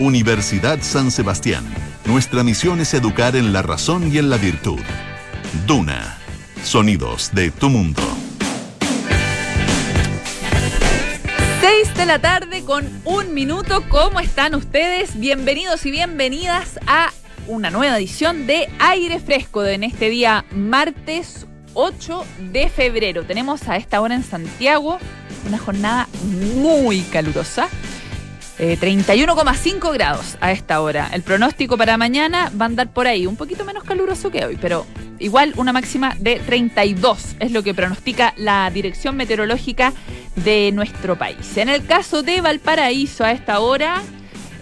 Universidad San Sebastián. Nuestra misión es educar en la razón y en la virtud. Duna. Sonidos de tu mundo. 6 de la tarde con un minuto. ¿Cómo están ustedes? Bienvenidos y bienvenidas a una nueva edición de Aire Fresco en este día martes 8 de febrero. Tenemos a esta hora en Santiago una jornada muy calurosa. 31,5 eh, grados a esta hora. El pronóstico para mañana va a andar por ahí, un poquito menos caluroso que hoy, pero igual una máxima de 32 es lo que pronostica la Dirección Meteorológica de nuestro país. En el caso de Valparaíso a esta hora,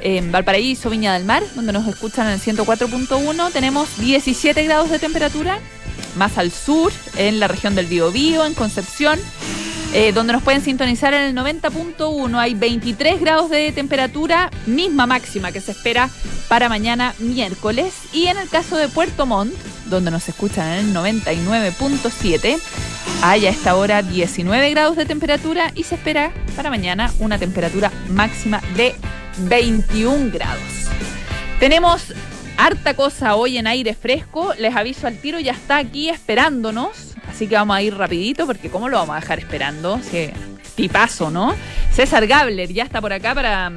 en Valparaíso, Viña del Mar, donde nos escuchan en el 104.1, tenemos 17 grados de temperatura. Más al sur, en la región del Biobío, en Concepción, eh, donde nos pueden sintonizar en el 90.1. Hay 23 grados de temperatura, misma máxima que se espera para mañana miércoles. Y en el caso de Puerto Montt, donde nos escuchan en el 99.7, hay a esta hora 19 grados de temperatura y se espera para mañana una temperatura máxima de 21 grados. Tenemos harta cosa hoy en aire fresco. Les aviso al tiro, ya está aquí esperándonos Así que vamos a ir rapidito porque ¿cómo lo vamos a dejar esperando? Sí, tipazo, ¿no? César Gabler ya está por acá para... Mm,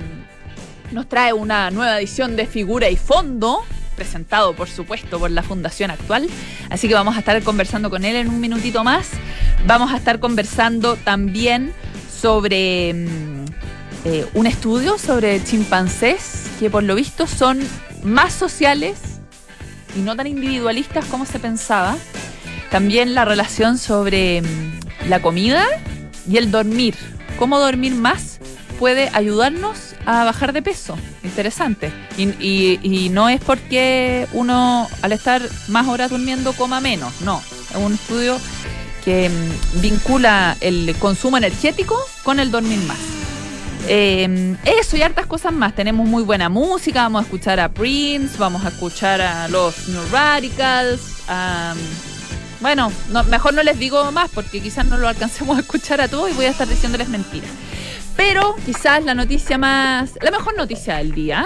nos trae una nueva edición de Figura y Fondo, presentado por supuesto por la Fundación Actual. Así que vamos a estar conversando con él en un minutito más. Vamos a estar conversando también sobre mm, eh, un estudio sobre chimpancés que por lo visto son más sociales y no tan individualistas como se pensaba. También la relación sobre mm, la comida y el dormir. Cómo dormir más puede ayudarnos a bajar de peso. Interesante. Y, no es porque uno al estar más horas durmiendo coma menos. No. Es un estudio que mm, vincula el consumo energético con el dormir más. Em, eso y hartas cosas más. Tenemos muy buena música. Vamos a escuchar a Prince, vamos a escuchar a los New Radicals, a bueno, mejor no les digo más porque quizás no lo alcancemos a escuchar a todos y voy a estar diciéndoles mentiras. Pero quizás la noticia más, la mejor noticia del día,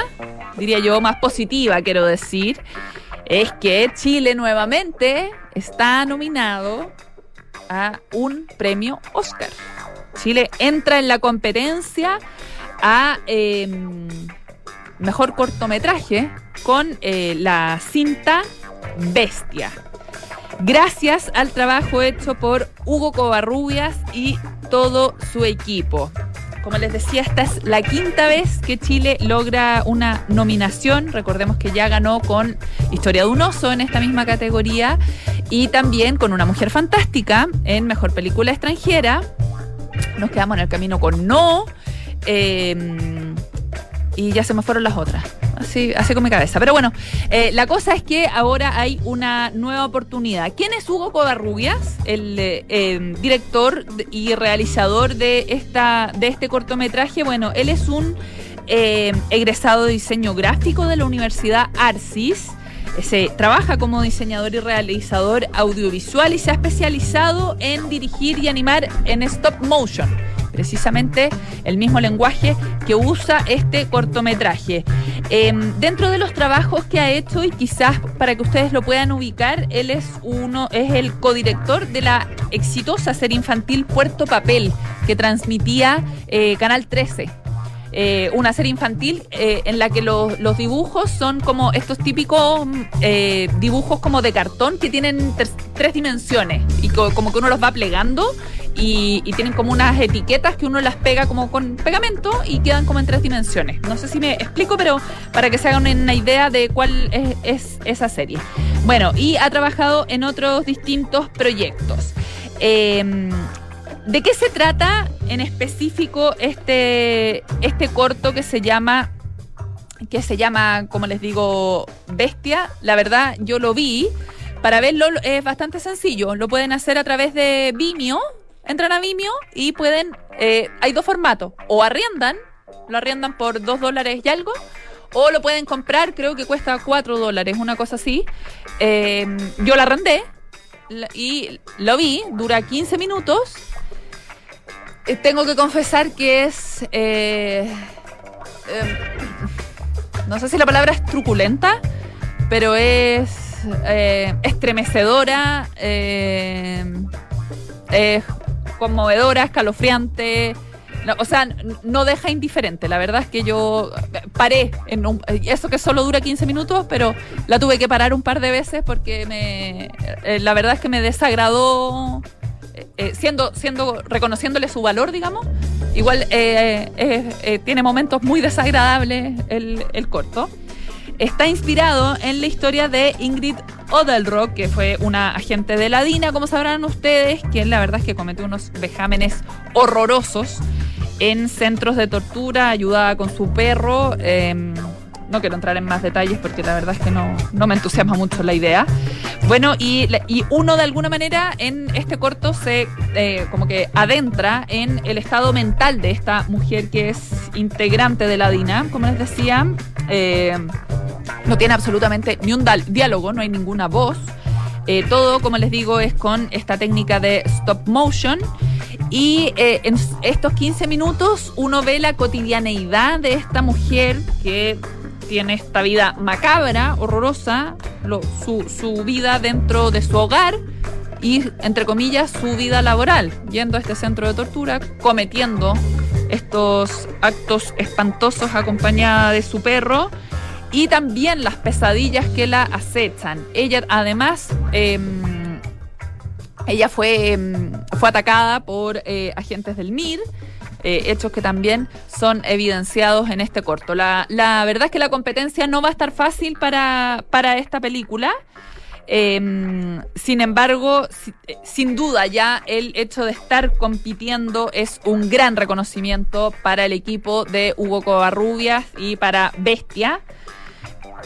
diría yo, más positiva quiero decir, es que Chile nuevamente está nominado a un premio Oscar. Chile entra en la competencia a em, mejor cortometraje con eh, la cinta Bestia gracias al trabajo hecho por Hugo Covarrubias y todo su equipo. Como les decía, esta es la quinta vez que Chile logra una nominación. Recordemos que ya ganó con Historia de un oso en esta misma categoría y también con Una mujer fantástica en Mejor Película Extranjera. Nos quedamos en el camino con No. Eh, y ya se me fueron las otras. Así, así con mi cabeza. Pero bueno, eh, la cosa es que ahora hay una nueva oportunidad. ¿Quién es Hugo Covarrubias? El eh, em, director y realizador de, esta, de este cortometraje. Bueno, él es un em, egresado de diseño gráfico de la Universidad Arcis. Se trabaja como diseñador y realizador audiovisual y se ha especializado en dirigir y animar en stop motion precisamente el mismo lenguaje que usa este cortometraje. Em, dentro de los trabajos que ha hecho, y quizás para que ustedes lo puedan ubicar, él es uno, es el codirector de la exitosa serie infantil Puerto Papel, que transmitía eh, Canal 13. Eh, una serie infantil eh, en la que los, dibujos son como estos típicos dibujos como de cartón que tienen tres dimensiones y como que uno los va plegando y, tienen como unas etiquetas que uno las pega como con pegamento y quedan como en tres dimensiones. No sé si me explico, pero para que se hagan una idea de cuál es, esa serie. Bueno, y ha trabajado en otros distintos proyectos. Em, ¿De qué se trata en específico este, este corto que se llama que se llama, como les digo, Bestia? La verdad, yo lo vi. Para verlo es bastante sencillo. Lo pueden hacer a través de Vimeo, entran a Vimeo y pueden, eh, hay dos formatos, o arriendan, lo arriendan por dos dólares y algo, o lo pueden comprar, creo que cuesta cuatro dólares, una cosa así. Em, yo la arrendé y lo vi, dura 15 minutos. Eh, tengo que confesar que es... Eh, em, no sé si la palabra es truculenta, pero es eh, estremecedora, eh, es conmovedora, escalofriante. o sea, no deja indiferente. La verdad es que yo paré en un, eso que solo dura 15 minutos, pero la tuve que parar un par de veces porque me, eh, la verdad es que me desagradó siendo, siendo, reconociéndole su valor, digamos, igual tiene momentos muy desagradables el, el corto está inspirado en la historia de Ingrid Odelrock, que fue una agente de la DINA, como sabrán ustedes, que la verdad es que cometió unos vejámenes horrorosos en centros de tortura, ayudada con su perro. Em, no quiero entrar en más detalles porque la verdad es que no, me entusiasma mucho la idea. Bueno, y, uno de alguna manera en este corto se eh, como que adentra en el estado mental de esta mujer que es integrante de la DINA, como les decía. Eh, no tiene absolutamente ni un diálogo, no hay ninguna voz. Eh, todo, como les digo, es con esta técnica de stop motion. Y en estos 15 minutos uno ve la cotidianeidad de esta mujer que tiene esta vida macabra, horrorosa, su, su, vida dentro de su hogar y, entre comillas, su vida laboral, yendo a este centro de tortura, cometiendo estos actos espantosos acompañada de su perro y también las pesadillas que la acechan. Ella además... Em, ella fue, em, fue atacada por eh, agentes del MIR, eh, hechos que también son evidenciados en este corto. La, verdad es que la competencia no va a estar fácil para, para esta película. Em, sin embargo, sin duda ya el hecho de estar compitiendo es un gran reconocimiento para el equipo de Hugo Covarrubias y para Bestia.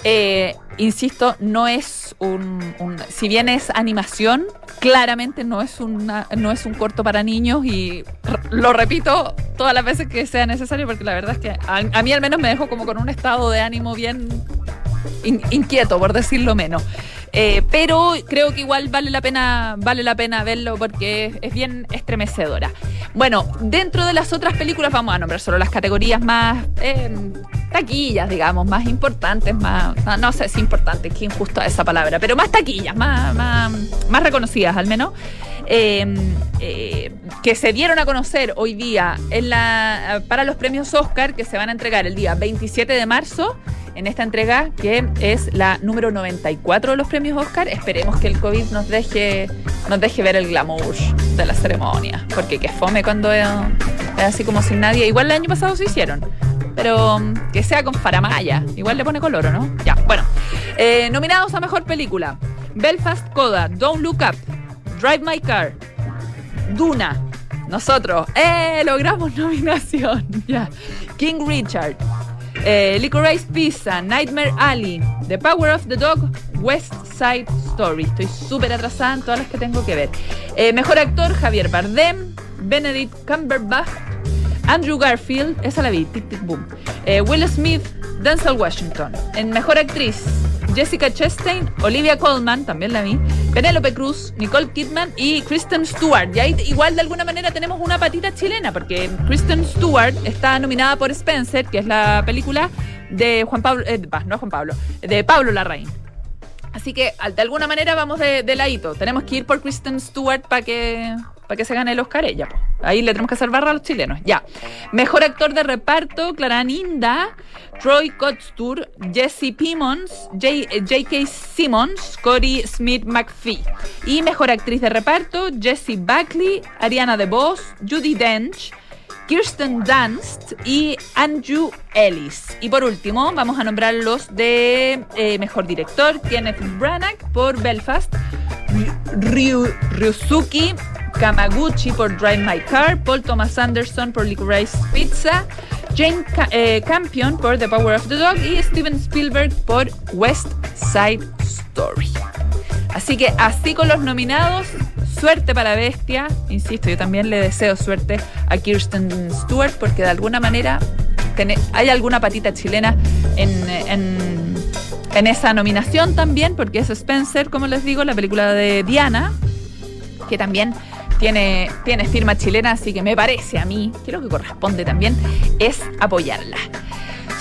Eh, insisto, no es un, Si bien es animación, claramente no es, una, no es un corto para niños y lo repito todas las veces que sea necesario porque la verdad es que a, mí al menos me dejo como con un estado de ánimo bien inquieto, por decirlo menos. Eh, pero creo que igual vale la pena, vale la pena verlo porque es, bien estremecedora. Bueno, dentro de las otras películas vamos a nombrar solo las categorías más eh, taquillas, digamos, más importantes, más, no, sé si importante, que injusto esa palabra, pero más taquillas, más, más, reconocidas al menos. Em, eh, que se dieron a conocer hoy día en la, para los premios Oscar que se van a entregar el día 27 de marzo en esta entrega que es la número 94 de los premios Oscar. Esperemos que el COVID nos deje, nos deje ver el glamour de la ceremonia, porque que fome cuando es, así como sin nadie. Igual el año pasado se hicieron pero mm, que sea con faramaya. Igual le pone color, ¿no? Ya, bueno. Eh, nominados a mejor película: Belfast Coda, Don't Look Up, Drive My Car, Duna. Nosotros, ¡eh! Logramos nominación. Ya. King Richard, eh, Licorice Pizza, Nightmare Alley, The Power of the Dog, West Side Story. Estoy súper atrasada en todas las que tengo que ver. Eh, mejor actor, Javier Bardem, Benedict Cumberbatch, Andrew Garfield, esa la vi, tic tic boom. Eh, Will Smith, Denzel Washington. En mejor actriz, Jessica Chastain, Olivia Colman, también la vi, Penélope Cruz, Nicole Kidman y Kristen Stewart. Y ahí igual de alguna manera tenemos una patita chilena, porque Kristen Stewart está nominada por Spencer, que es la película de Juan Pablo, eh, no Juan Pablo, de Pablo Larraín. Así que de alguna manera vamos de, de ladito. Tenemos que ir por Kristen Stewart para que para que se gane el Oscar ella. Ahí le tenemos que hacer barra a los chilenos. Ya. Mejor actor de reparto, Clara Ninda, Troy Kotstur, Jesse Pimmons, J.K. Simmons, Corey Smith McPhee. Y mejor actriz de reparto, Jessie Buckley, Ariana DeVos, Judy Dench, Kirsten Dunst y Andrew Ellis. Y por último, vamos a nombrar los de eh, mejor director, Kenneth Branagh por Belfast, Ryu, Kamaguchi por Drive My Car, Paul Thomas Anderson por Licorice Pizza, Jane eh, Campion por The Power of the Dog y Steven Spielberg por West Side Story. Así que así con los nominados, suerte para Bestia. Insisto, yo también le deseo suerte a Kirsten Stewart porque de alguna manera hay alguna patita chilena en, en, en esa nominación también, porque es Spencer, como les digo, la película de Diana, que también tiene, tiene firma chilena, así que me parece a mí lo que corresponde también es apoyarla.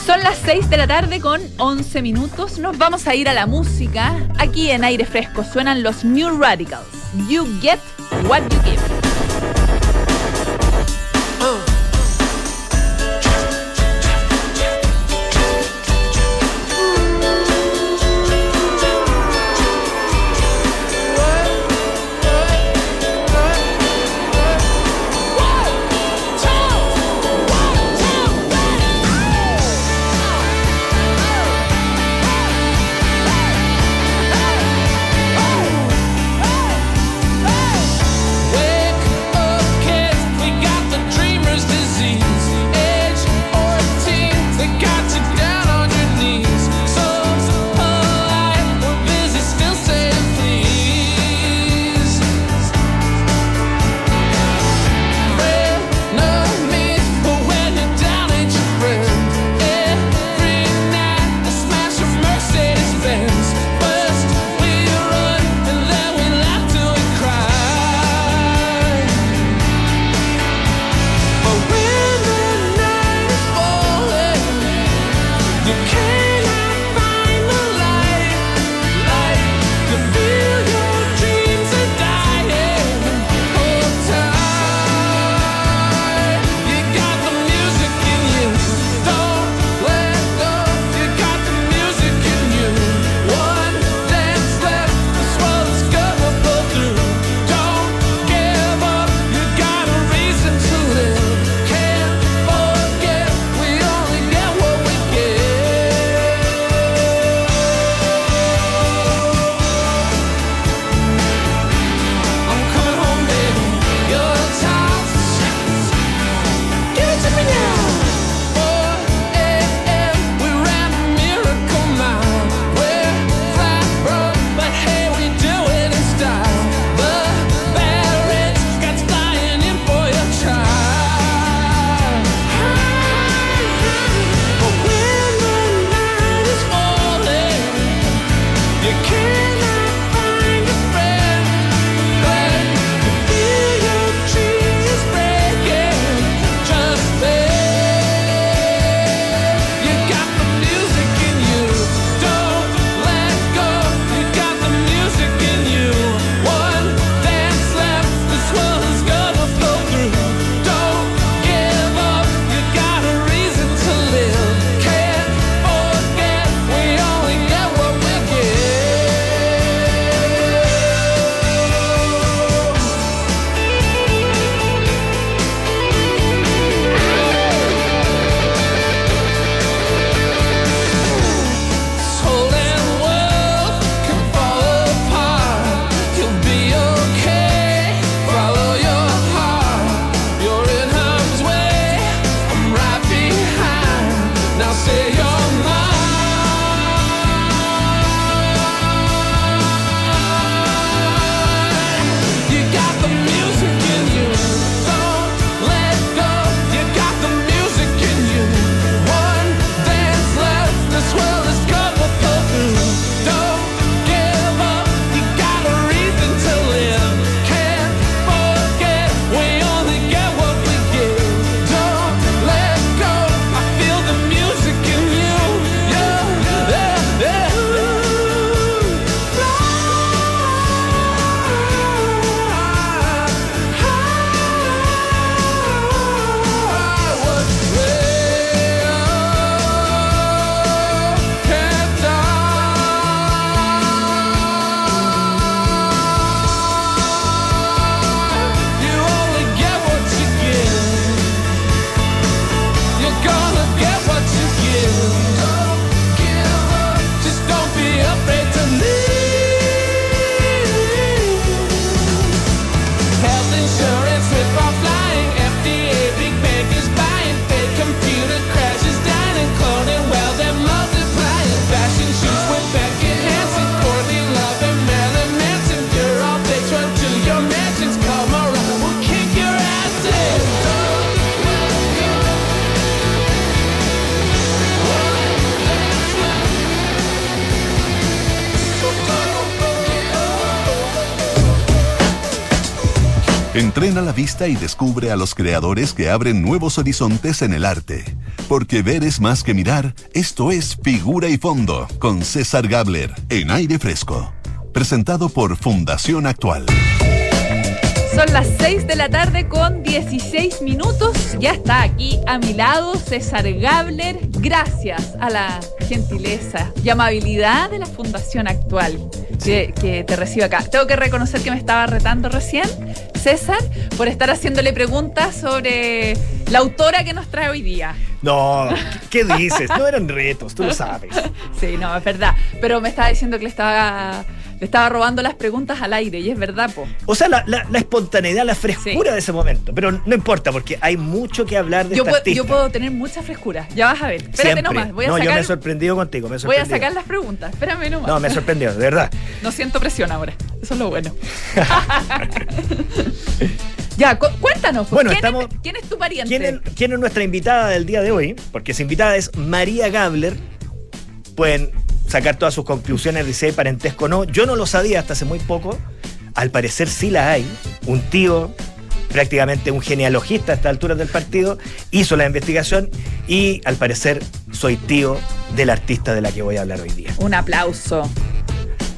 Son las 6 de la tarde con 11 minutos. Nos vamos a ir a la música. Aquí en aire fresco suenan los New Radicals. You get what you give. Wake Entrena la vista y descubre a los creadores que abren nuevos horizontes en el arte. Porque ver es más que mirar, esto es Figura y Fondo con César Gabler en aire fresco. Presentado por Fundación Actual. Son las 6 de la tarde con 16 minutos. Ya está aquí a mi lado César Gabler. Gracias a la gentileza y amabilidad de la Fundación Actual que, que te recibo acá. Tengo que reconocer que me estaba retando recién, César, por estar haciéndole preguntas sobre la autora que nos trae hoy día. No, ¿qué dices? No eran retos, tú lo sabes. Sí, no, es verdad. Pero me estaba diciendo que le estaba le estaba robando las preguntas al aire y es verdad, po. O sea, la, la- la espontaneidad, la frescura de ese momento. Pero no importa, porque hay mucho que hablar de Yo, esta puedo- artista. yo puedo tener mucha frescura. Ya vas a ver. Espérate Siempre. nomás. Voy a, no, yo me he sacar, sorprendido contigo, me he voy a sacar las preguntas. Espérame nomás. No, me he sorprendido, de verdad. No siento presión ahora. Eso es lo bueno. ya, cu- cuéntanos. pues, Bueno, ¿quién, estamos- es, quién es tu pariente? ¿Quién es, quién es nuestra invitada del día de hoy? Porque esa invitada es María Gabler. Pueden sacar todas sus conclusiones de si hay parentesco o no. Yo no lo sabía hasta hace muy poco. Al parecer sí la hay. Un tío, prácticamente un genealogista a estas alturas del partido, hizo la investigación y al parecer soy tío del artista de la que voy a hablar hoy día. Un aplauso.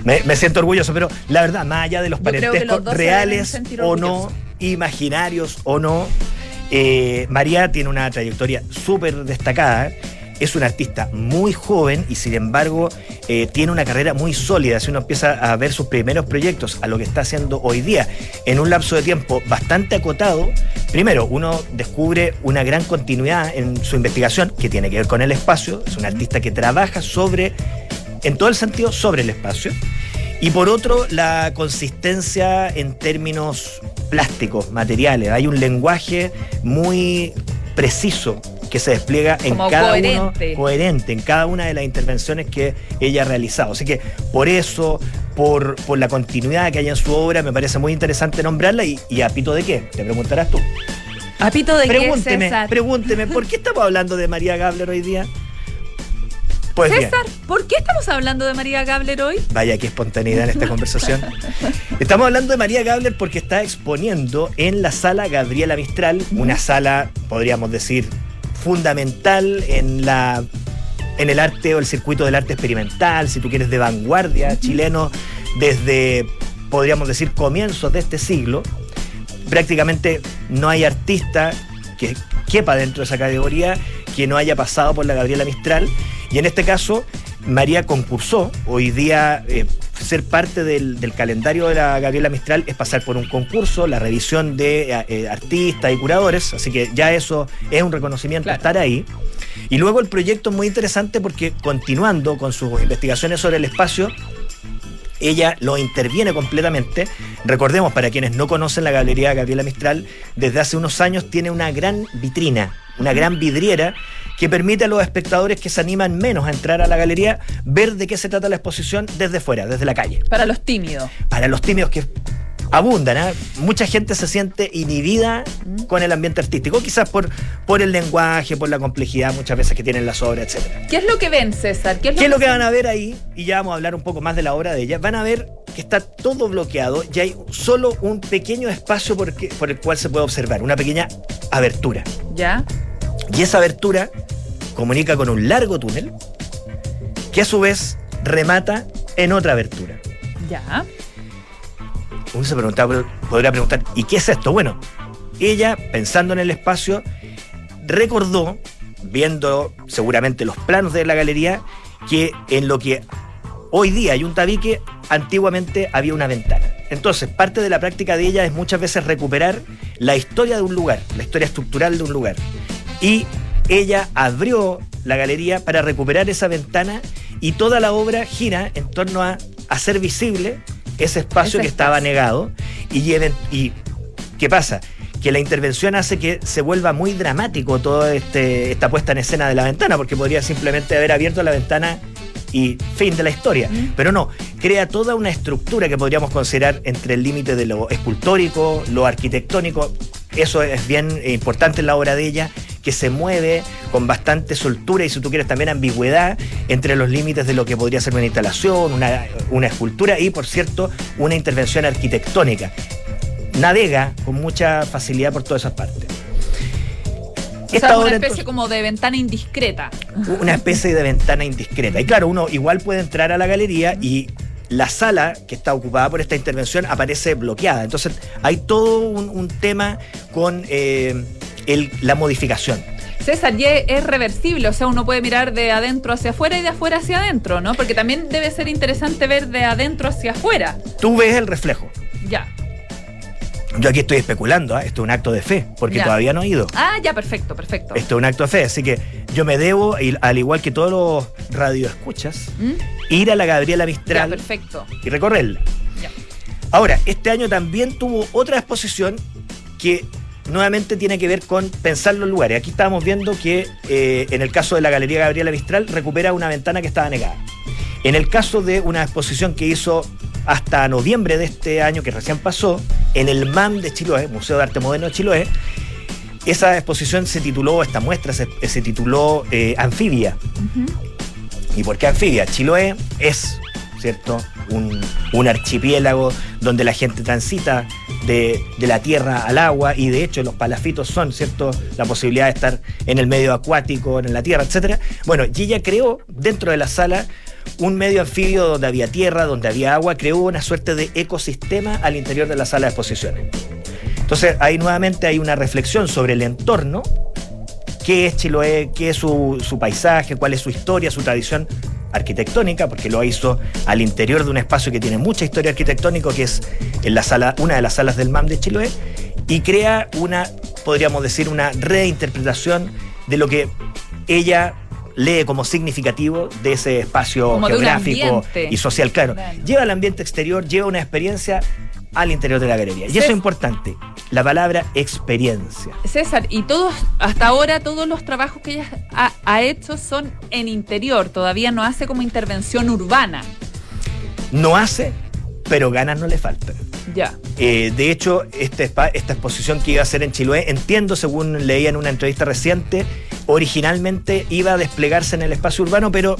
Me, me siento orgulloso, pero la verdad, más allá de los parentescos reales o no, imaginarios o no, eh, María tiene una trayectoria súper destacada. Es una artista muy joven y sin embargo eh, tiene una carrera muy sólida. Si uno empieza a ver sus primeros proyectos, a lo que está haciendo hoy día, en un lapso de tiempo bastante acotado, primero uno descubre una gran continuidad en su investigación que tiene que ver con el espacio. Es una artista que trabaja sobre en todo el sentido sobre el espacio. Y por otro, la consistencia en términos plásticos, materiales. Hay un lenguaje muy preciso que se despliega en Como cada coherente. uno coherente en cada una de las intervenciones que ella ha realizado. Así que por eso, por, por la continuidad que hay en su obra, me parece muy interesante nombrarla y, y a pito de qué, te preguntarás tú. ¿Apito de qué, Pregúnteme, César? pregúnteme, ¿por qué estamos hablando de María Gabler hoy día? Pues bien. César, ¿por qué estamos hablando de María Gabler hoy? Vaya qué espontaneidad en esta conversación. Estamos hablando de María Gabler porque está exponiendo en la sala Gabriela Mistral, una sala, podríamos decir, fundamental en la en el arte o el circuito del arte experimental, si tú quieres, de vanguardia chileno, desde, podríamos decir, comienzos de este siglo. Prácticamente no hay artista que quepa dentro de esa categoría que no haya pasado por la Gabriela Mistral. Y en este caso, María concursó. Hoy día, eh, ser parte del, del calendario de la Gabriela Mistral es pasar por un concurso, la revisión de eh, eh, artistas y curadores. Así que ya eso es un reconocimiento Claro. estar ahí. Y luego el proyecto es muy interesante porque continuando con sus investigaciones sobre el espacio, ella lo interviene completamente. Recordemos, para quienes no conocen la Galería Gabriela Mistral, desde hace unos años tiene una gran vitrina, una gran vidriera que permite a los espectadores que se animan menos a entrar a la galería ver de qué se trata la exposición desde fuera, desde la calle. Para los tímidos. Para los tímidos que abundan, ¿ah? mucha gente se siente inhibida con el ambiente artístico, quizás por, por el lenguaje, por la complejidad muchas veces que tienen las obras, etcétera. ¿Qué es lo que ven, César? ¿Qué es lo, ¿Qué es lo que van a ver ahí? Y ya vamos a hablar un poco más de la obra de ella. Van a ver que está todo bloqueado y hay solo un pequeño espacio por, que- por el cual se puede observar, una pequeña abertura. ¿Ya? Y esa abertura comunica con un largo túnel que a su vez remata en otra abertura. ¿Ya? Uno se preguntaba, podría preguntar, ¿y qué es esto? Bueno, ella, pensando en el espacio, recordó, viendo seguramente los planos de la galería, que en lo que hoy día hay un tabique, antiguamente había una ventana. Entonces, parte de la práctica de ella es muchas veces recuperar la historia de un lugar, la historia estructural de un lugar. Y ella abrió la galería para recuperar esa ventana y toda la obra gira en torno a hacer visible ese espacio Ese que estaba negado. Y, ¿qué pasa? Que la intervención hace que se vuelva muy dramático toda este, esta puesta en escena de la ventana, porque podría simplemente haber abierto la ventana y fin de la historia. Mm. Pero no, crea toda una estructura que podríamos considerar entre el límite de lo escultórico, lo arquitectónico. Eso es bien importante en la obra de ella, que se mueve con bastante soltura y si tú quieres también ambigüedad entre los límites de lo que podría ser una instalación, una, una escultura y por cierto una intervención arquitectónica. navega con mucha facilidad por todas esas partes. O sea, una especie como de ventana indiscreta. Una especie de ventana indiscreta. Y claro, uno igual puede entrar a la galería y la sala que está ocupada por esta intervención aparece bloqueada. Entonces hay todo un, tema con eh, la modificación. César, y es reversible, o sea, uno puede mirar de adentro hacia afuera y de afuera hacia adentro, ¿no? Porque también debe ser interesante ver de adentro hacia afuera. Tú ves el reflejo. Ya. Yo aquí estoy especulando, ¿eh? esto es un acto de fe, porque todavía no he ido. Ah, ya, perfecto, perfecto. Esto es un acto de fe, así que yo me debo, al igual que todos los radioescuchas, ¿Mm? ir a la Gabriela Mistral perfecto. y recorrerla. Ya. Ahora, este año también tuvo otra exposición que nuevamente tiene que ver con pensar los lugares. Aquí estábamos viendo que eh, en el caso de la Galería Gabriela Mistral recupera una ventana que estaba negada. En el caso de una exposición que hizo hasta noviembre de este año que recién pasó, en el MAM de Chiloé, Museo de Arte Moderno de Chiloé, esa exposición se tituló, esta muestra se, tituló eh, Anfibia. ¿Y por qué Anfibia? Chiloé es, ¿cierto? Un, un archipiélago donde la gente transita de, la tierra al agua y de hecho los palafitos son, ¿cierto? La posibilidad de estar en el medio acuático, en la tierra, etc. Bueno, Gilla creó dentro de la sala un medio anfibio donde había tierra, donde había agua, creó una suerte de ecosistema al interior de la sala de exposiciones. Entonces ahí nuevamente hay una reflexión sobre el entorno, qué es Chiloé, qué es su, su paisaje, cuál es su historia, su tradición arquitectónica, porque lo hizo al interior de un espacio que tiene mucha historia arquitectónica, que es en la sala, una de las salas del MAM de Chiloé, y crea una, podríamos decir, una reinterpretación de lo que ella lee como significativo de ese espacio geográfico y social. Claro, lleva al ambiente exterior, lleva una experiencia al interior de la galería. Y eso es importante, la palabra experiencia. César, y todos, hasta ahora, todos los trabajos que ella ha, hecho son en interior, todavía no hace como intervención urbana. No hace, pero ganas no le faltan. Ya. Eh, de hecho, este esta exposición que iba a hacer en Chiloé, entiendo, según leía en una entrevista reciente, originalmente iba a desplegarse en el espacio urbano, pero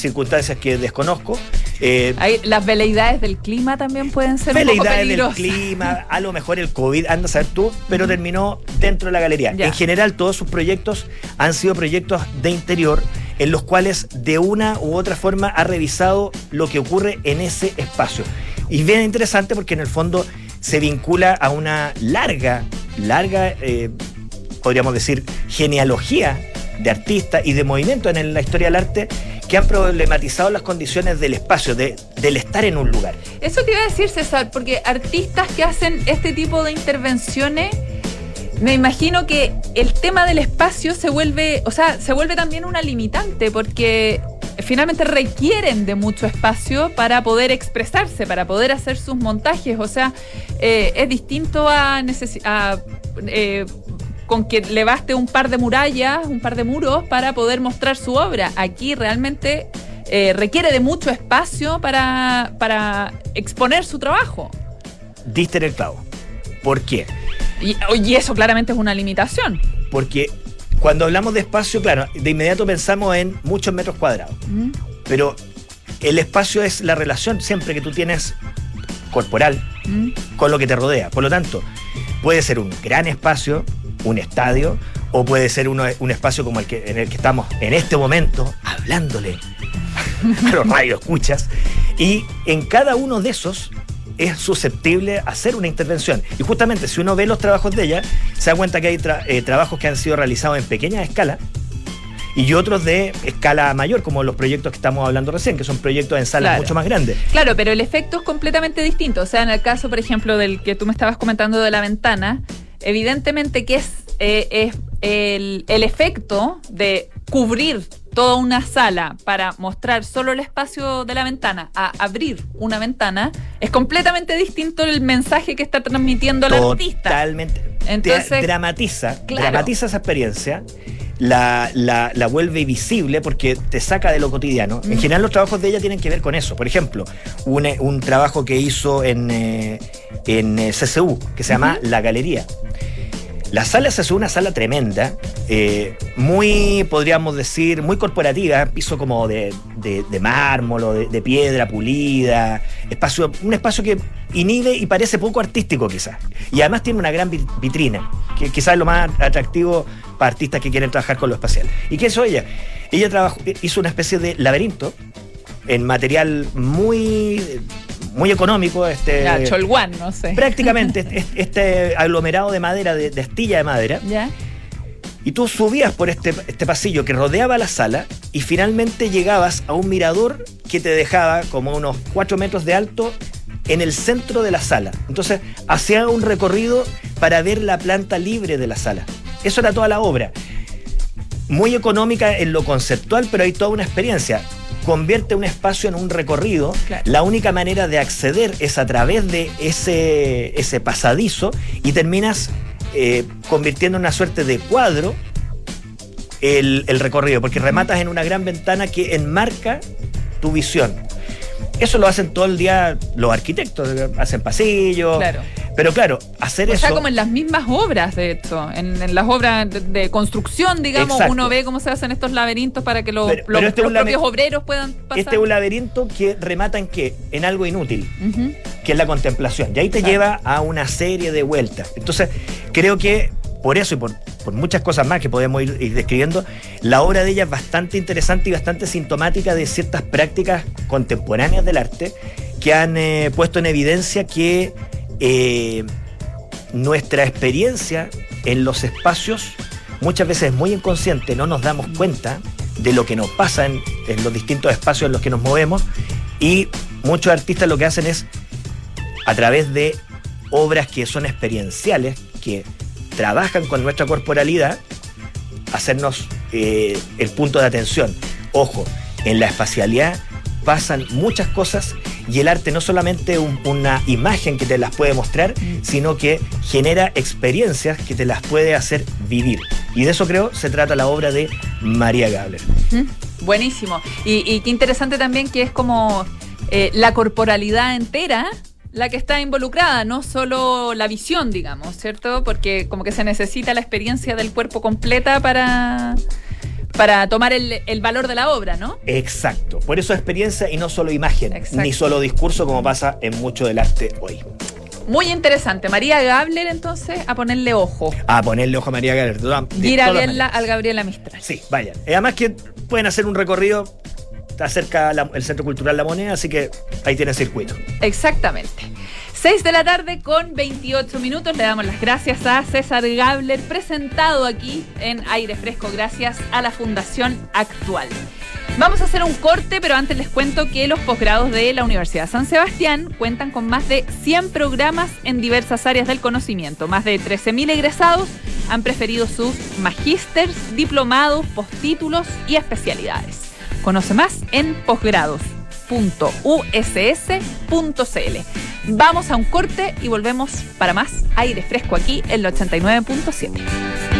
circunstancias que desconozco. Eh, las veleidades del clima también pueden ser veleidades del clima, a lo mejor el COVID, anda a saber tú, pero terminó dentro de la galería. En general, todos sus proyectos han sido proyectos de interior en los cuales de una u otra forma ha revisado lo que ocurre en ese espacio. Y bien interesante porque en el fondo se vincula a una larga, larga, eh, podríamos decir, genealogía de artistas y de movimientos en la historia del arte que han problematizado las condiciones del espacio, de, del estar en un lugar. Eso te iba a decir, César, porque artistas que hacen este tipo de intervenciones, me imagino que el tema del espacio se vuelve, o sea, se vuelve también una limitante, porque finalmente requieren de mucho espacio para poder expresarse, para poder hacer sus montajes. O sea, eh, es distinto a, a eh, con que le baste un par de murallas, un par de muros para poder mostrar su obra. Aquí realmente eh, requiere de mucho espacio para, para exponer su trabajo. Diste en el clavo. ¿Por qué? Y, eso claramente es una limitación. Porque cuando hablamos de espacio, claro, de inmediato pensamos en muchos metros cuadrados. Mm. Pero el espacio es la relación siempre que tú tienes corporal mm. con lo que te rodea. Por lo tanto, puede ser un gran espacio un estadio o puede ser un espacio como el que, en el que estamos en este momento hablándole a los escuchas y en cada uno de esos es susceptible a hacer una intervención. Y justamente si uno ve los trabajos de ella, se da cuenta que hay eh, trabajos que han sido realizados en pequeña escala y otros de escala mayor, como los proyectos que estamos hablando recién, que son proyectos en salas mucho más grandes. Claro, pero el efecto es completamente distinto. O sea, en el caso, por ejemplo, del que tú me estabas comentando de la ventana, evidentemente que es eh, es el, el efecto de cubrir toda una sala para mostrar solo el espacio de la ventana a abrir una ventana, es completamente distinto el mensaje que está transmitiendo el artista. Totalmente. Entonces, dramatiza, dramatiza esa experiencia. La, la, vuelve visible porque te saca de lo cotidiano. En mm. general los trabajos de ella tienen que ver con eso. Por ejemplo, un, un trabajo que hizo en, eh, en eh, CCU, que se llama La Galería La sala se hace una sala tremenda, eh, muy, podríamos decir, muy corporativa, piso como de, de, mármol o de, piedra pulida, espacio, un espacio que inhibe y parece poco artístico quizás. Y además tiene una gran vitrina, que quizás es lo más atractivo para artistas que quieren trabajar con lo espacial. ¿Y qué hizo ella? Ella trabajó, hizo una especie de laberinto en material muy muy económico. Este, ya, cholguán, no sé. Prácticamente este, este aglomerado de madera, de, de, astilla de madera. Ya. Y tú subías por este, este pasillo que rodeaba la sala y finalmente llegabas a un mirador que te dejaba como unos 4 metros de alto en el centro de la sala. Entonces hacía un recorrido para ver la planta libre de la sala. Eso era toda la obra. Muy económica en lo conceptual, pero hay toda una experiencia convierte un espacio en un recorrido. La única manera de acceder es a través de ese, ese pasadizo y terminas eh, convirtiendo en una suerte de cuadro el, el recorrido, porque rematas en una gran ventana que enmarca tu visión. Eso lo hacen todo el día los arquitectos, hacen pasillos. Claro. Pero claro, hacer eso. O como en las mismas obras, de hecho. En, las obras de, construcción, digamos, uno ve cómo se hacen estos laberintos para que los, este propios obreros puedan pasar. Este es un laberinto que remata en qué? En algo inútil, que es la contemplación. Y ahí te lleva a una serie de vueltas. Entonces, creo que por eso y por, muchas cosas más que podemos ir, describiendo, la obra de ella es bastante interesante y bastante sintomática de ciertas prácticas contemporáneas del arte que han eh, puesto en evidencia que eh, nuestra experiencia en los espacios muchas veces es muy inconsciente, no nos damos cuenta de lo que nos pasa en, en los distintos espacios en los que nos movemos y muchos artistas lo que hacen es a través de obras que son experienciales, que trabajan con nuestra corporalidad, hacernos eh, el punto de atención. Ojo, en la espacialidad pasan muchas cosas y el arte no solamente una imagen que te las puede mostrar, mm. sino que genera experiencias que te las puede hacer vivir. Y de eso creo se trata la obra de María Gabler. Buenísimo. Y, qué interesante también que es como eh, la corporalidad entera la que está involucrada, no solo la visión, digamos, ¿cierto? Porque como que se necesita la experiencia del cuerpo completa para, para tomar el, valor de la obra, ¿no? Exacto. Por eso experiencia y no solo imagen, ni solo discurso como pasa en mucho del arte hoy. Muy interesante. María Gabler, entonces, a ponerle ojo. A ponerle ojo a María Gabler. Ir a verla al Gabriela Mistral. Sí, vayan. Además que pueden hacer un recorrido está cerca el Centro Cultural La Moneda, así que ahí tiene circuito. Exactamente. 6 de la tarde con 28 minutos. Le damos las gracias a César Gabler, presentado aquí en Aire Fresco, gracias a la Fundación Actual. Vamos a hacer un corte, pero antes les cuento que los posgrados de la Universidad San Sebastián cuentan con más de 100 programas en diversas áreas del conocimiento. Más de 13.000 egresados han preferido sus magísters, diplomados, postítulos y especialidades. Conoce más en posgrados.uss.cl. Vamos a un corte y volvemos para más aire fresco aquí en el 89.7.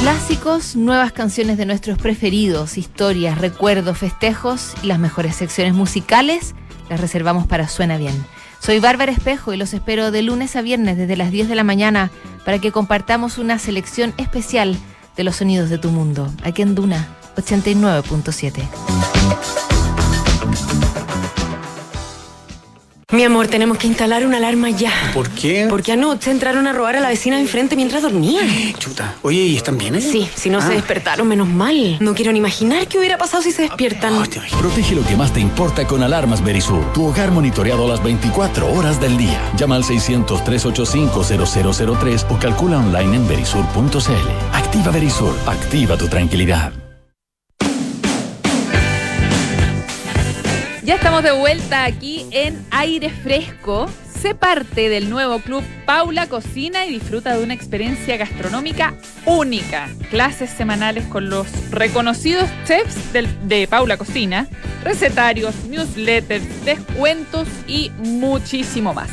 Clásicos, nuevas canciones de nuestros preferidos, historias, recuerdos, festejos y las mejores secciones musicales las reservamos para Suena Bien. Soy Bárbara Espejo y los espero de lunes a viernes desde las 10 de la mañana para que compartamos una selección especial de los sonidos de tu mundo, aquí en Duna 89.7. Mi amor, tenemos que instalar una alarma ya. ¿Por qué? Porque anoche entraron a robar a la vecina de enfrente mientras dormía. Chuta. Oye, ¿y están bien? Sí, si no se ah. despertaron, menos mal. No quiero ni imaginar qué hubiera pasado si se despiertan. Protege lo que más te importa con alarmas Berisur. Tu hogar monitoreado las 24 horas del día. Llama al 600-385-0003 o calcula online en berisur.cl. Activa Berisur. Activa tu tranquilidad. Ya estamos de vuelta aquí en Aire Fresco. Sé parte del nuevo club Paula Cocina y disfruta de una experiencia gastronómica única. Clases semanales con los reconocidos chefs de Paula Cocina, recetarios, newsletters, descuentos y muchísimo más.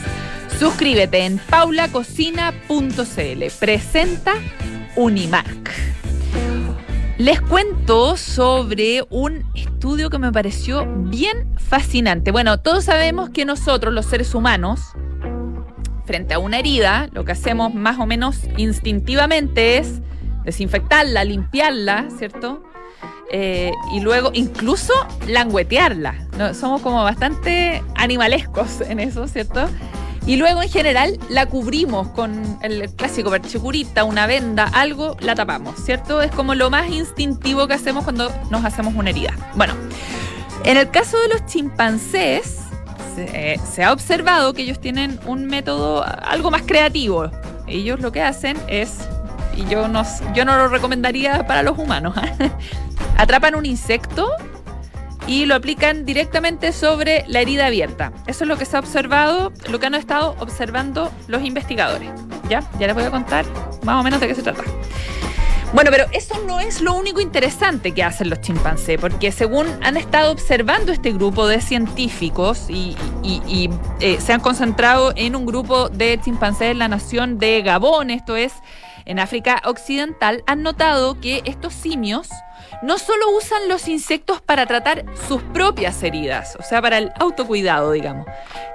Suscríbete en paulacocina.cl. Presenta Unimark. Les cuento sobre un estudio que me pareció bien fascinante. Bueno, todos sabemos que nosotros, los seres humanos, frente a una herida, lo que hacemos más o menos instintivamente es desinfectarla, limpiarla, ¿cierto? Eh, y luego incluso languetearla. ¿no? Somos como bastante animalescos en eso, ¿cierto? Y luego en general la cubrimos con el clásico perchicurita, una venda, algo, la tapamos, ¿cierto? Es como lo más instintivo que hacemos cuando nos hacemos una herida. Bueno, en el caso de los chimpancés, se, eh, ha observado que ellos tienen un método algo más creativo. Ellos lo que hacen es, y yo no, yo no lo recomendaría para los humanos, atrapan un insecto y lo aplican directamente sobre la herida abierta. Eso es lo que se ha observado, lo que han estado observando los investigadores. ¿Ya? Ya les voy a contar más o menos de qué se trata. Bueno, pero eso no es lo único interesante que hacen los chimpancés, porque según han estado observando este grupo de científicos y, eh, se han concentrado en un grupo de chimpancés en la nación de Gabón, esto es en África Occidental, han notado que estos simios no solo usan los insectos para tratar sus propias heridas, o sea, para el autocuidado, digamos,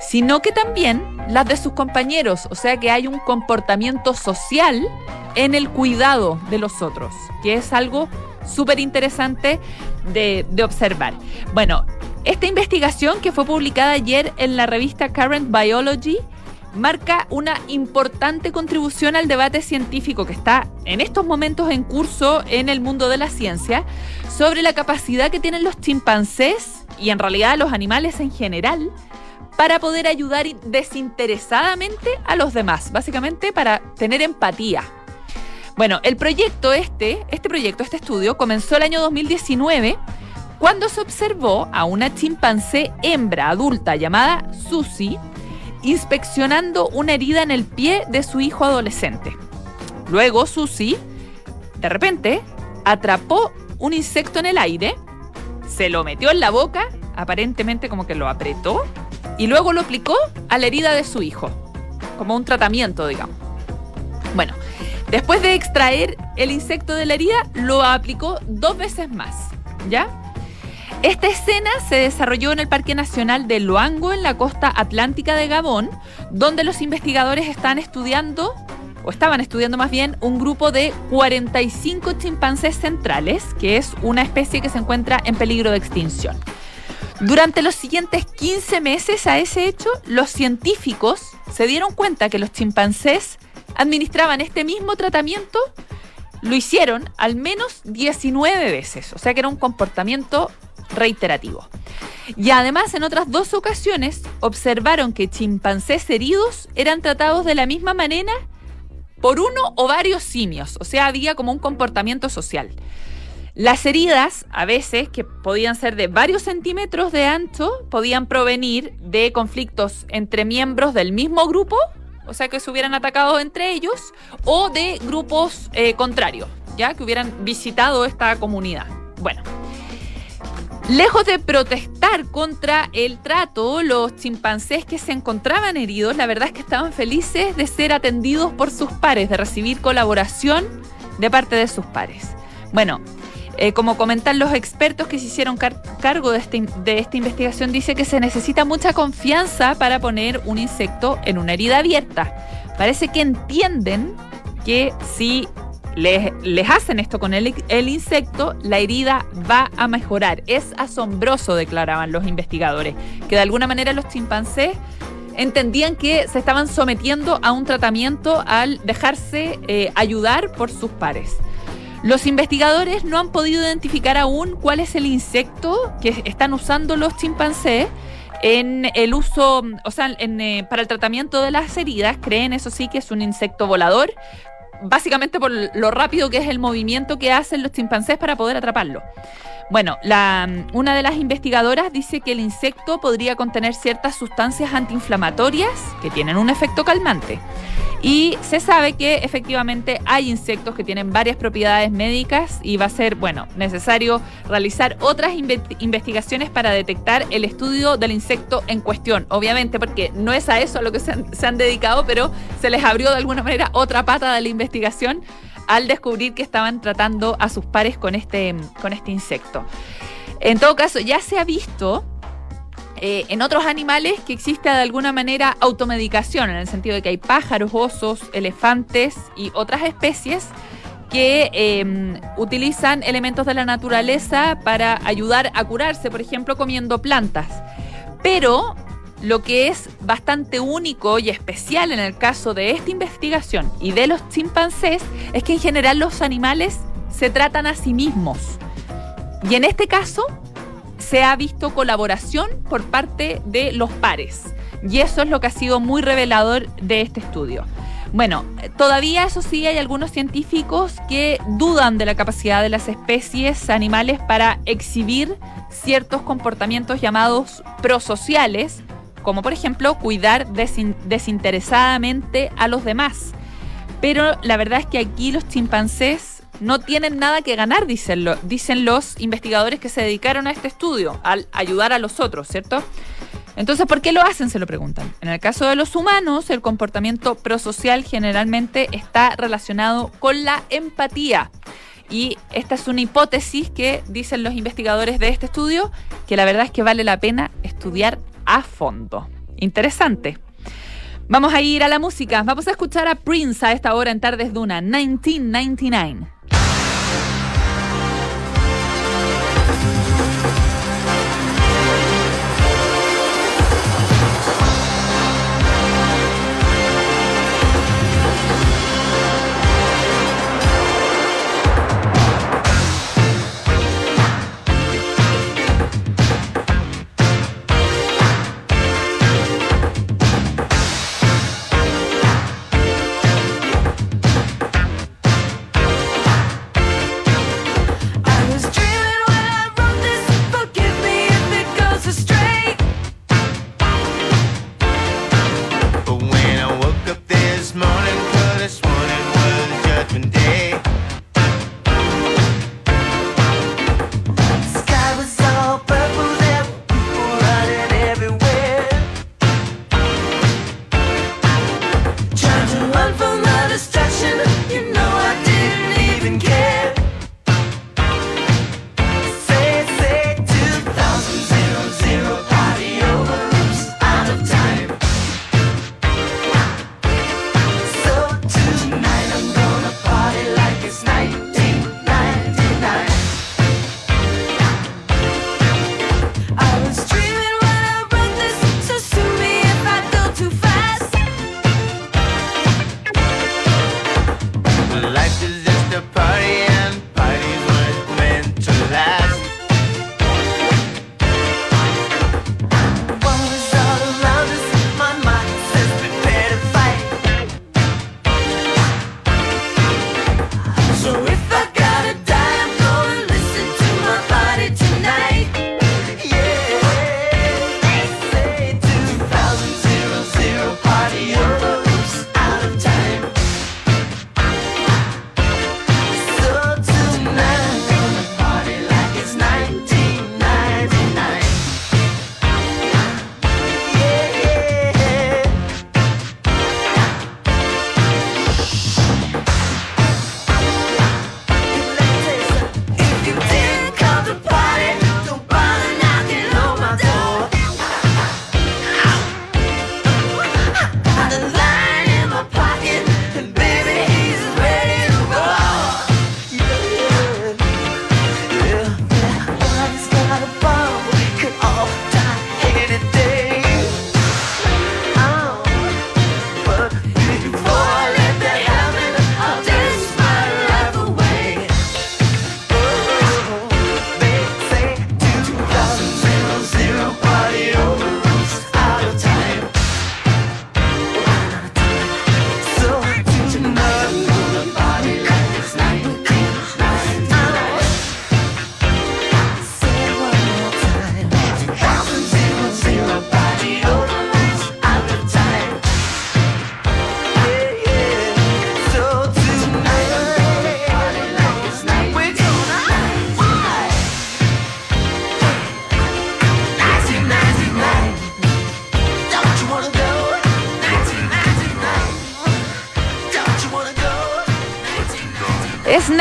sino que también las de sus compañeros, o sea, que hay un comportamiento social en el cuidado de los otros, que es algo súper interesante de, de observar. Bueno, esta investigación que fue publicada ayer en la revista Current Biology marca una importante contribución al debate científico que está en estos momentos en curso en el mundo de la ciencia sobre la capacidad que tienen los chimpancés y en realidad los animales en general para poder ayudar desinteresadamente a los demás, básicamente para tener empatía. Bueno, el proyecto este, este proyecto, este estudio, comenzó el año 2019 cuando se observó a una chimpancé hembra adulta llamada Susie inspeccionando una herida en el pie de su hijo adolescente. Luego Susie, de repente, atrapó un insecto en el aire, se lo metió en la boca, aparentemente como que lo apretó, y luego lo aplicó a la herida de su hijo, como un tratamiento, digamos. Bueno, después de extraer el insecto de la herida, lo aplicó dos veces más, ¿ya? Esta escena se desarrolló en el Parque Nacional de Loango, en la costa atlántica de Gabón, donde los investigadores están estudiando, o estaban estudiando más bien, un grupo de 45 chimpancés centrales, que es una especie que se encuentra en peligro de extinción. Durante los siguientes 15 meses a ese hecho, los científicos se dieron cuenta que los chimpancés administraban este mismo tratamiento, lo hicieron al menos 19 veces, o sea que era un comportamiento reiterativo. Y además en otras dos ocasiones observaron que chimpancés heridos eran tratados de la misma manera por uno o varios simios, o sea, había como un comportamiento social. Las heridas, a veces, que podían ser de varios centímetros de ancho, podían provenir de conflictos entre miembros del mismo grupo, o sea, que se hubieran atacado entre ellos, o de grupos eh, contrarios, ya que hubieran visitado esta comunidad. Bueno, Lejos de protestar contra el trato, los chimpancés que se encontraban heridos, la verdad es que estaban felices de ser atendidos por sus pares, de recibir colaboración de parte de sus pares. Bueno, eh, como comentan los expertos que se hicieron car- cargo de, este- de esta investigación, dice que se necesita mucha confianza para poner un insecto en una herida abierta. Parece que entienden que si les, hacen esto con el, insecto, la herida va a mejorar. Es asombroso, declaraban los investigadores, que de alguna manera los chimpancés entendían que se estaban sometiendo a un tratamiento al dejarse eh, ayudar por sus pares. Los investigadores no han podido identificar aún cuál es el insecto que están usando los chimpancés en el uso, o sea, eh, para el tratamiento de las heridas. Creen, eso sí, que es un insecto volador básicamente por lo rápido que es el movimiento que hacen los chimpancés para poder atraparlo. Bueno, la, una de las investigadoras dice que el insecto podría contener ciertas sustancias antiinflamatorias que tienen un efecto calmante. Y se sabe que efectivamente hay insectos que tienen varias propiedades médicas y va a ser, bueno, necesario realizar otras investigaciones para detectar el estudio del insecto en cuestión. Obviamente, porque no es a eso a lo que se han, se han dedicado, pero se les abrió de alguna manera otra pata de la investigación al descubrir que estaban tratando a sus pares con este, con este insecto. En todo caso, ya se ha visto eh, en otros animales que existe de alguna manera automedicación, en el sentido de que hay pájaros, osos, elefantes y otras especies que em, utilizan elementos de la naturaleza para ayudar a curarse, por ejemplo, comiendo plantas. Pero lo que es bastante único y especial en el caso de esta investigación y de los chimpancés es que en general los animales se tratan a sí mismos. Y en este caso se ha visto colaboración por parte de los pares. Y eso es lo que ha sido muy revelador de este estudio. Bueno, todavía eso sí hay algunos científicos que dudan de la capacidad de las especies animales para exhibir ciertos comportamientos llamados prosociales, como por ejemplo cuidar desinteresadamente a los demás. Pero la verdad es que aquí los chimpancés no tienen nada que ganar, dicen, dicen los investigadores que se dedicaron a este estudio, al ayudar a los otros, ¿cierto? Entonces, ¿por qué lo hacen? Se lo preguntan. En el caso de los humanos, el comportamiento prosocial generalmente está relacionado con la empatía. Y esta es una hipótesis que dicen los investigadores de este estudio, que la verdad es que vale la pena estudiar a fondo. Interesante. Vamos a ir a la música. Vamos a escuchar a Prince a esta hora en Tardes Duna, 1999.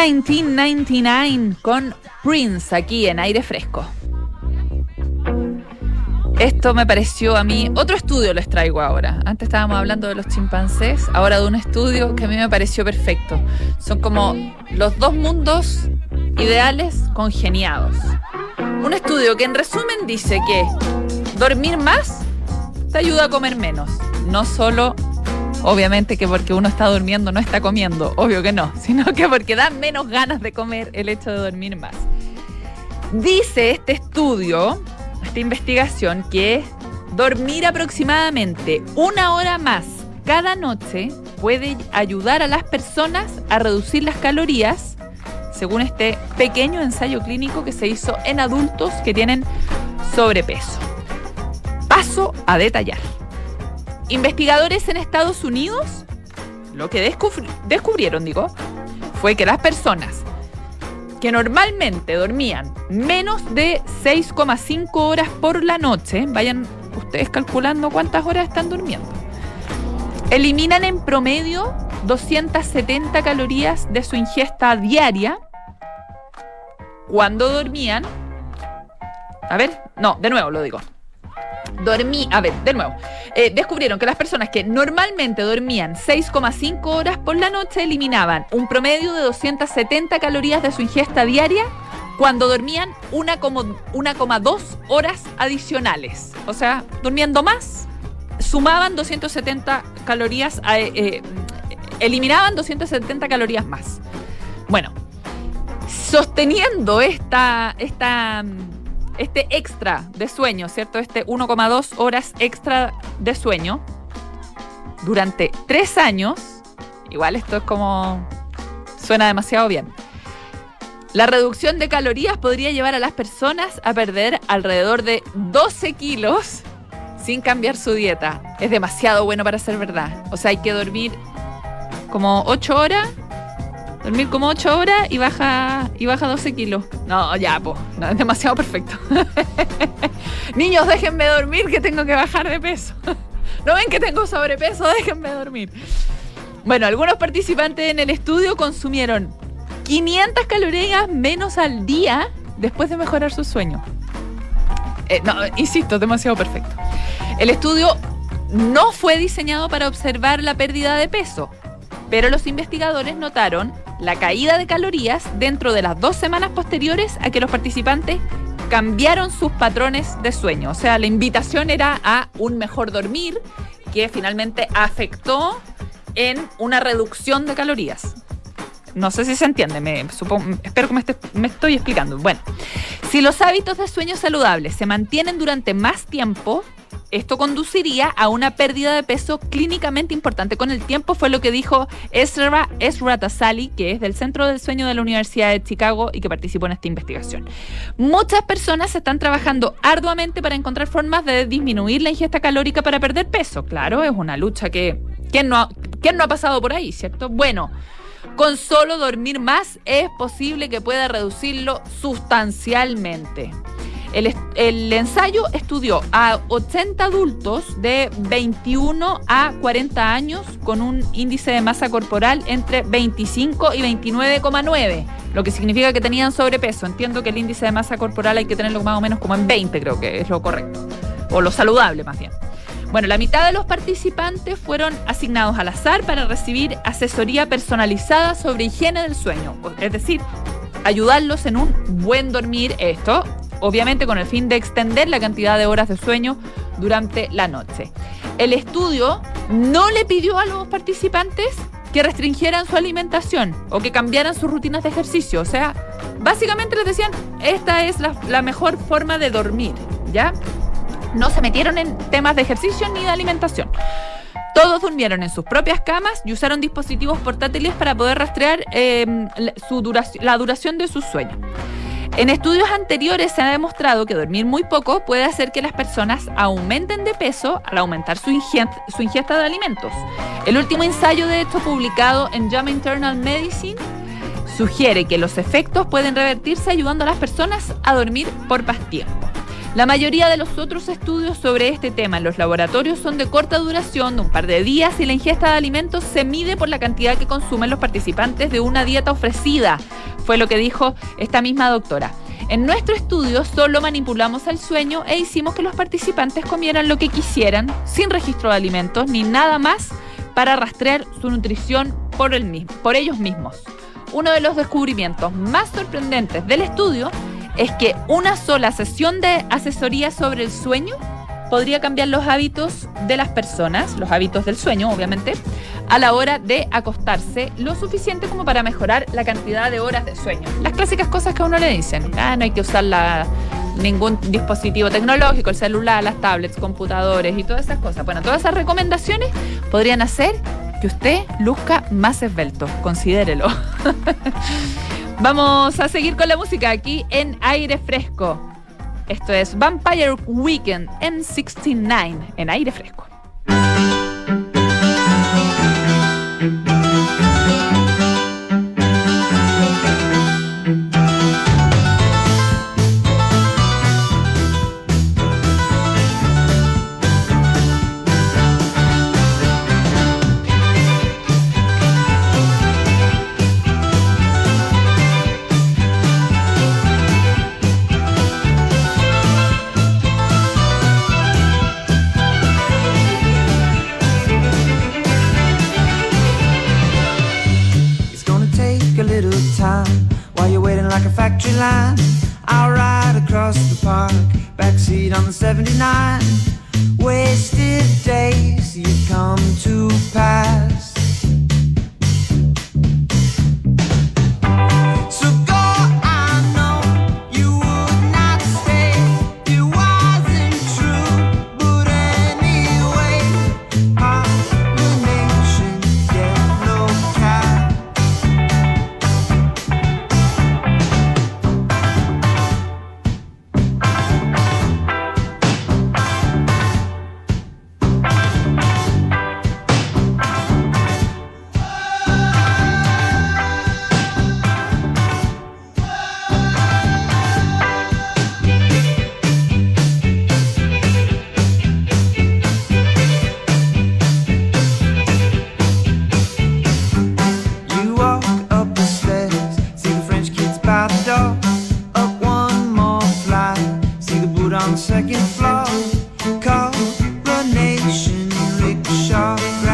1999 con Prince aquí en aire fresco. Esto me pareció a mí, otro estudio les traigo ahora. Antes estábamos hablando de los chimpancés, ahora de un estudio que a mí me pareció perfecto. Son como los dos mundos ideales congeniados. Un estudio que en resumen dice que dormir más te ayuda a comer menos. No solo, obviamente que porque uno está durmiendo no está comiendo, obvio que no, sino que porque da menos ganas de comer el hecho de dormir más. Dice este estudio, esta investigación, que dormir aproximadamente una hora más cada noche puede ayudar a las personas a reducir las calorías, según este pequeño ensayo clínico que se hizo en adultos que tienen sobrepeso. Paso a detallar. Investigadores en Estados Unidos lo que descubri- descubrieron, digo, fue que las personas que normalmente dormían menos de 6,5 horas por la noche, vayan ustedes calculando cuántas horas están durmiendo, eliminan en promedio 270 calorías de su ingesta diaria cuando dormían. A ver, no, de nuevo lo digo. Dormí, a ver, de nuevo. Eh, descubrieron que las personas que normalmente dormían 6,5 horas por la noche eliminaban un promedio de 270 calorías de su ingesta diaria cuando dormían 1,2 horas adicionales. O sea, durmiendo más, sumaban 270 calorías, eh, eh, eliminaban 270 calorías más. Bueno, sosteniendo esta, esta, mm, este extra de sueño, ¿cierto? Este 1,2 horas extra de sueño durante tres años, igual esto es como, suena demasiado bien. La reducción de calorías podría llevar a las personas a perder alrededor de 12 kilos sin cambiar su dieta. Es demasiado bueno para ser verdad. O sea, hay que dormir como 8 horas Dormir como 8 horas y baja y baja 12 kilos. No, ya, pues. No, es demasiado perfecto. Niños, déjenme dormir que tengo que bajar de peso. ¿No ven que tengo sobrepeso? Déjenme dormir. Bueno, algunos participantes en el estudio consumieron 500 calorías menos al día después de mejorar su sueño. Eh, no, insisto, demasiado perfecto. El estudio no fue diseñado para observar la pérdida de peso, pero los investigadores notaron la caída de calorías dentro de las dos semanas posteriores a que los participantes cambiaron sus patrones de sueño. O sea, la invitación era a un mejor dormir que finalmente afectó en una reducción de calorías. No sé si se entiende, me, espero que me, esté- me estoy explicando. Bueno, si los hábitos de sueño saludables se mantienen durante más tiempo, esto conduciría a una pérdida de peso clínicamente importante con el tiempo, fue lo que dijo Ezra, Ezra Tassali, que es del Centro del Sueño de la Universidad de Chicago y que participó en esta investigación. Muchas personas están trabajando arduamente para encontrar formas de disminuir la ingesta calórica para perder peso. Claro, es una lucha que... ¿Quién no quién no ha pasado por ahí, cierto? Bueno, con solo dormir más es posible que pueda reducirlo sustancialmente. El, ensayo estudió a 80 adultos de 21 a 40 años con un índice de masa corporal entre 25 y 29,9, lo que significa que tenían sobrepeso. Entiendo que el índice de masa corporal hay que tenerlo más o menos como en 20, creo que es lo correcto, o lo saludable más bien. Bueno, la mitad de los participantes fueron asignados al azar para recibir asesoría personalizada sobre higiene del sueño, es decir, ayudarlos en un buen dormir. Esto, obviamente, con el fin de extender la cantidad de horas de sueño durante la noche. El estudio no le pidió a los participantes que restringieran su alimentación o que cambiaran sus rutinas de ejercicio. O sea, básicamente les decían, esta es la, mejor forma de dormir, ¿ya? No se metieron en temas de ejercicio ni de alimentación. Todos durmieron en sus propias camas y usaron dispositivos portátiles para poder rastrear eh, su duración- la duración de su sueño. En estudios anteriores se ha demostrado que dormir muy poco puede hacer que las personas aumenten de peso al aumentar su ingesta, de alimentos. El último ensayo de esto publicado en JAMA Internal Medicine sugiere que los efectos pueden revertirse ayudando a las personas a dormir por más tiempo. La mayoría de los otros estudios sobre este tema en los laboratorios son de corta duración, de un par de días, y la ingesta de alimentos se mide por la cantidad que consumen los participantes de una dieta ofrecida, fue lo que dijo esta misma doctora. En nuestro estudio solo manipulamos el sueño e hicimos que los participantes comieran lo que quisieran, sin registro de alimentos ni nada más, para rastrear su nutrición por, el por ellos mismos. Uno de los descubrimientos más sorprendentes del estudio es que una sola sesión de asesoría sobre el sueño podría cambiar los hábitos de las personas, los hábitos del sueño, obviamente, a la hora de acostarse lo suficiente como para mejorar la cantidad de horas de sueño. Las clásicas cosas que a uno le dicen, ah, no hay que usar ningún dispositivo tecnológico, el celular, las tablets, computadores y todas esas cosas. Bueno, todas esas recomendaciones podrían hacer que usted luzca más esbelto, considérelo. Vamos a seguir con la música aquí en aire fresco. Esto es Vampire Weekend en 69 en aire fresco. rock.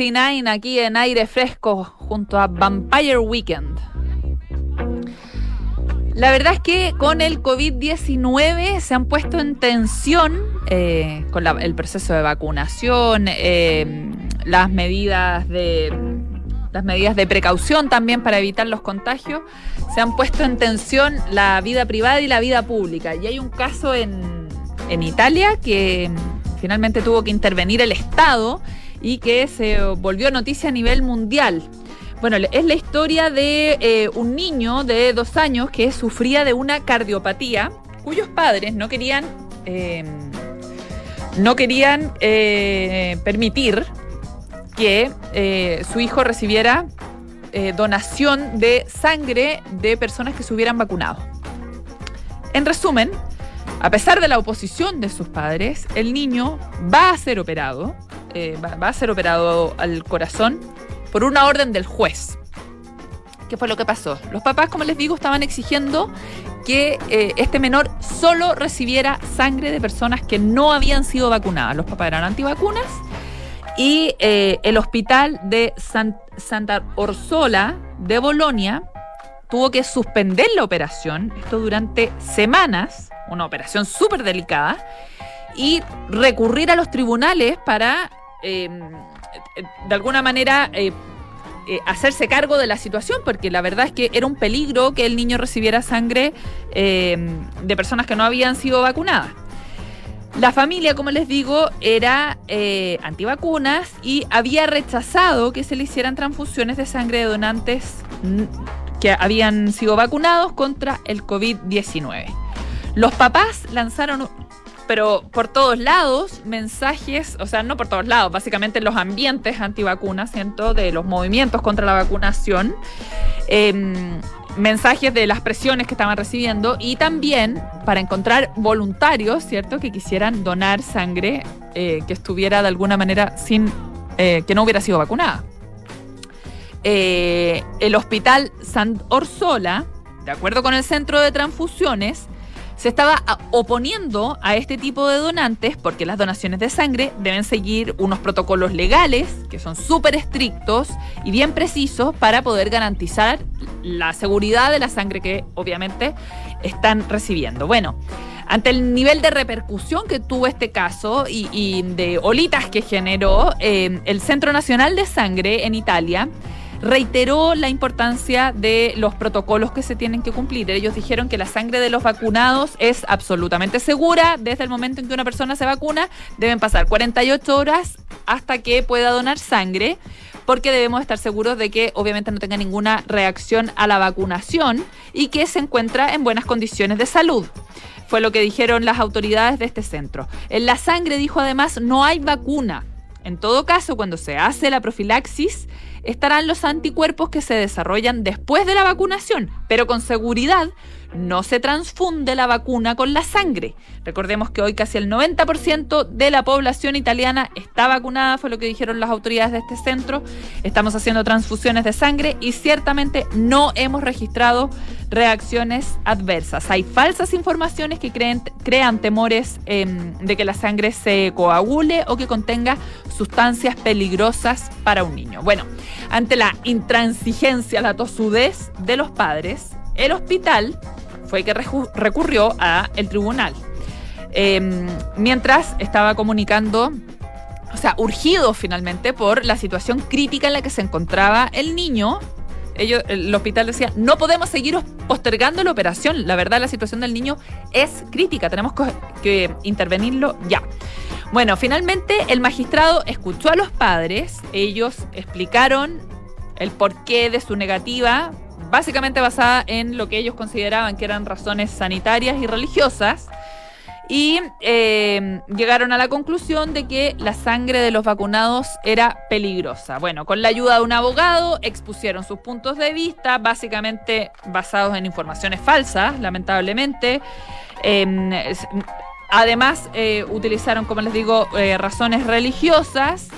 69 aquí en aire fresco junto a Vampire Weekend. La verdad es que con el COVID-19 se han puesto en tensión eh, con el proceso de vacunación, eh, las medidas de las medidas de precaución también para evitar los contagios, se han puesto en tensión la vida privada y la vida pública. Y hay un caso en, en Italia que mm, finalmente tuvo que intervenir el Estado y que se volvió noticia a nivel mundial. Bueno, es la historia de eh, un niño de dos años que sufría de una cardiopatía, cuyos padres no querían, eh, no querían eh, permitir que eh, su hijo recibiera donación de sangre de personas que se hubieran vacunado. En resumen, a pesar de la oposición de sus padres, el niño va a ser operado, eh, va, a ser operado al corazón por una orden del juez. ¿Qué fue lo que pasó? Los papás, como les digo, estaban exigiendo que eh, este menor solo recibiera sangre de personas que no habían sido vacunadas. Los papás eran antivacunas y eh, el hospital de San- Santa Orsola de Bolonia tuvo que suspender la operación, esto durante semanas, una operación súper delicada, y recurrir a los tribunales para, eh, de alguna manera, eh, eh, hacerse cargo de la situación, porque la verdad es que era un peligro que el niño recibiera sangre eh, de personas que no habían sido vacunadas. La familia, como les digo, era eh, antivacunas y había rechazado que se le hicieran transfusiones de sangre de donantes que habían sido vacunados contra el COVID-19. Los papás lanzaron, pero por todos lados, mensajes, o sea, no por todos lados, básicamente en los ambientes antivacunas, ¿cierto? De los movimientos contra la vacunación, em, mensajes de las presiones que estaban recibiendo y también para encontrar voluntarios, ¿cierto? Que quisieran donar sangre eh, que estuviera de alguna manera sin, eh, que no hubiera sido vacunada. Eh, el hospital San Orsola, de acuerdo con el centro de transfusiones, se estaba a- oponiendo a este tipo de donantes porque las donaciones de sangre deben seguir unos protocolos legales que son súper estrictos y bien precisos para poder garantizar la seguridad de la sangre que obviamente están recibiendo. Bueno, ante el nivel de repercusión que tuvo este caso y, y de olitas que generó, eh, el Centro Nacional de Sangre en Italia reiteró la importancia de los protocolos que se tienen que cumplir. Ellos dijeron que la sangre de los vacunados es absolutamente segura. Desde el momento en que una persona se vacuna, deben pasar 48 horas hasta que pueda donar sangre, porque debemos estar seguros de que obviamente no tenga ninguna reacción a la vacunación y que se encuentra en buenas condiciones de salud. Fue lo que dijeron las autoridades de este centro. En la sangre, dijo además, no hay vacuna. En todo caso, cuando se hace la profilaxis, estarán los anticuerpos que se desarrollan después de la vacunación, pero con seguridad no se transfunde la vacuna con la sangre. Recordemos que hoy casi el 90% de la población italiana está vacunada, fue lo que dijeron las autoridades de este centro. Estamos haciendo transfusiones de sangre y ciertamente no hemos registrado reacciones adversas. Hay falsas informaciones que crean temores em, de que la sangre se coagule o que contenga sustancias peligrosas para un niño. Bueno, ante la intransigencia, la tosudez de los padres, el hospital fue que reju- recurrió a el tribunal. Em, mientras estaba comunicando, o sea, urgido finalmente por la situación crítica en la que se encontraba el niño. Ellos, el hospital decía, no podemos seguir postergando la operación. La verdad, la situación del niño es crítica. Tenemos que, que intervenirlo ya. Bueno, finalmente el magistrado escuchó a los padres. Ellos explicaron el porqué de su negativa, básicamente basada en lo que ellos consideraban que eran razones sanitarias y religiosas. Y eh, llegaron a la conclusión de que la sangre de los vacunados era peligrosa. Bueno, con la ayuda de un abogado expusieron sus puntos de vista, básicamente basados en informaciones falsas, lamentablemente. Eh, es- además, eh, utilizaron, como les digo, eh, razones religiosas.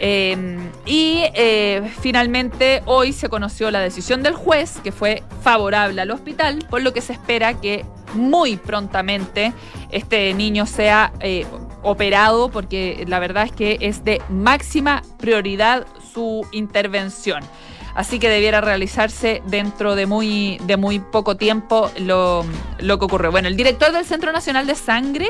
Eh, y eh, finalmente hoy se conoció la decisión del juez, que fue favorable al hospital, por lo que se espera que muy prontamente este niño sea eh, operado porque la verdad es que es de máxima prioridad su intervención. Así que debiera realizarse dentro de muy, de muy poco tiempo lo, lo que ocurre. Bueno, el director del Centro Nacional de Sangre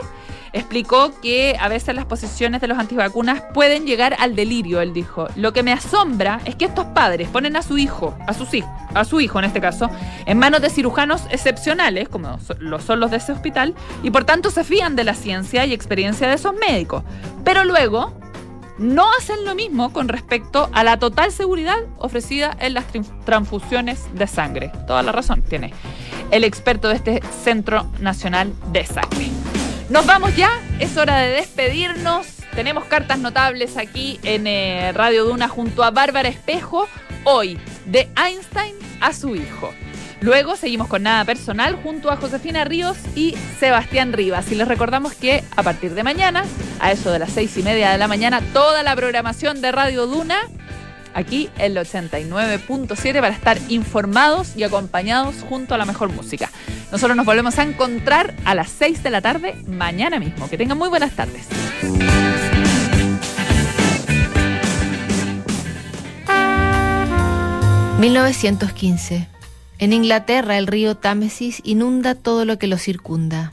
explicó que a veces las posiciones de los antivacunas pueden llegar al delirio, él dijo. Lo que me asombra es que estos padres ponen a su hijo, a hijos, a su hijo en este caso, en manos de cirujanos excepcionales, como lo son los de ese hospital, y por tanto se fían de la ciencia y experiencia de esos médicos. Pero luego no hacen lo mismo con respecto a la total seguridad ofrecida en las transfusiones de sangre. Toda la razón tiene el experto de este Centro Nacional de Sangre. Nos vamos ya, es hora de despedirnos. Tenemos cartas notables aquí en eh, Radio Duna junto a Bárbara Espejo, hoy de Einstein a su hijo. Luego seguimos con Nada Personal junto a Josefina Ríos y Sebastián Rivas. Y les recordamos que a partir de mañana, a eso de las seis y media de la mañana, toda la programación de Radio Duna, aquí en el 89.7, para estar informados y acompañados junto a la mejor música. Nosotros nos volvemos a encontrar a las 6 de la tarde mañana mismo. Que tengan muy buenas tardes. 1915 en Inglaterra el río Támesis inunda todo lo que lo circunda.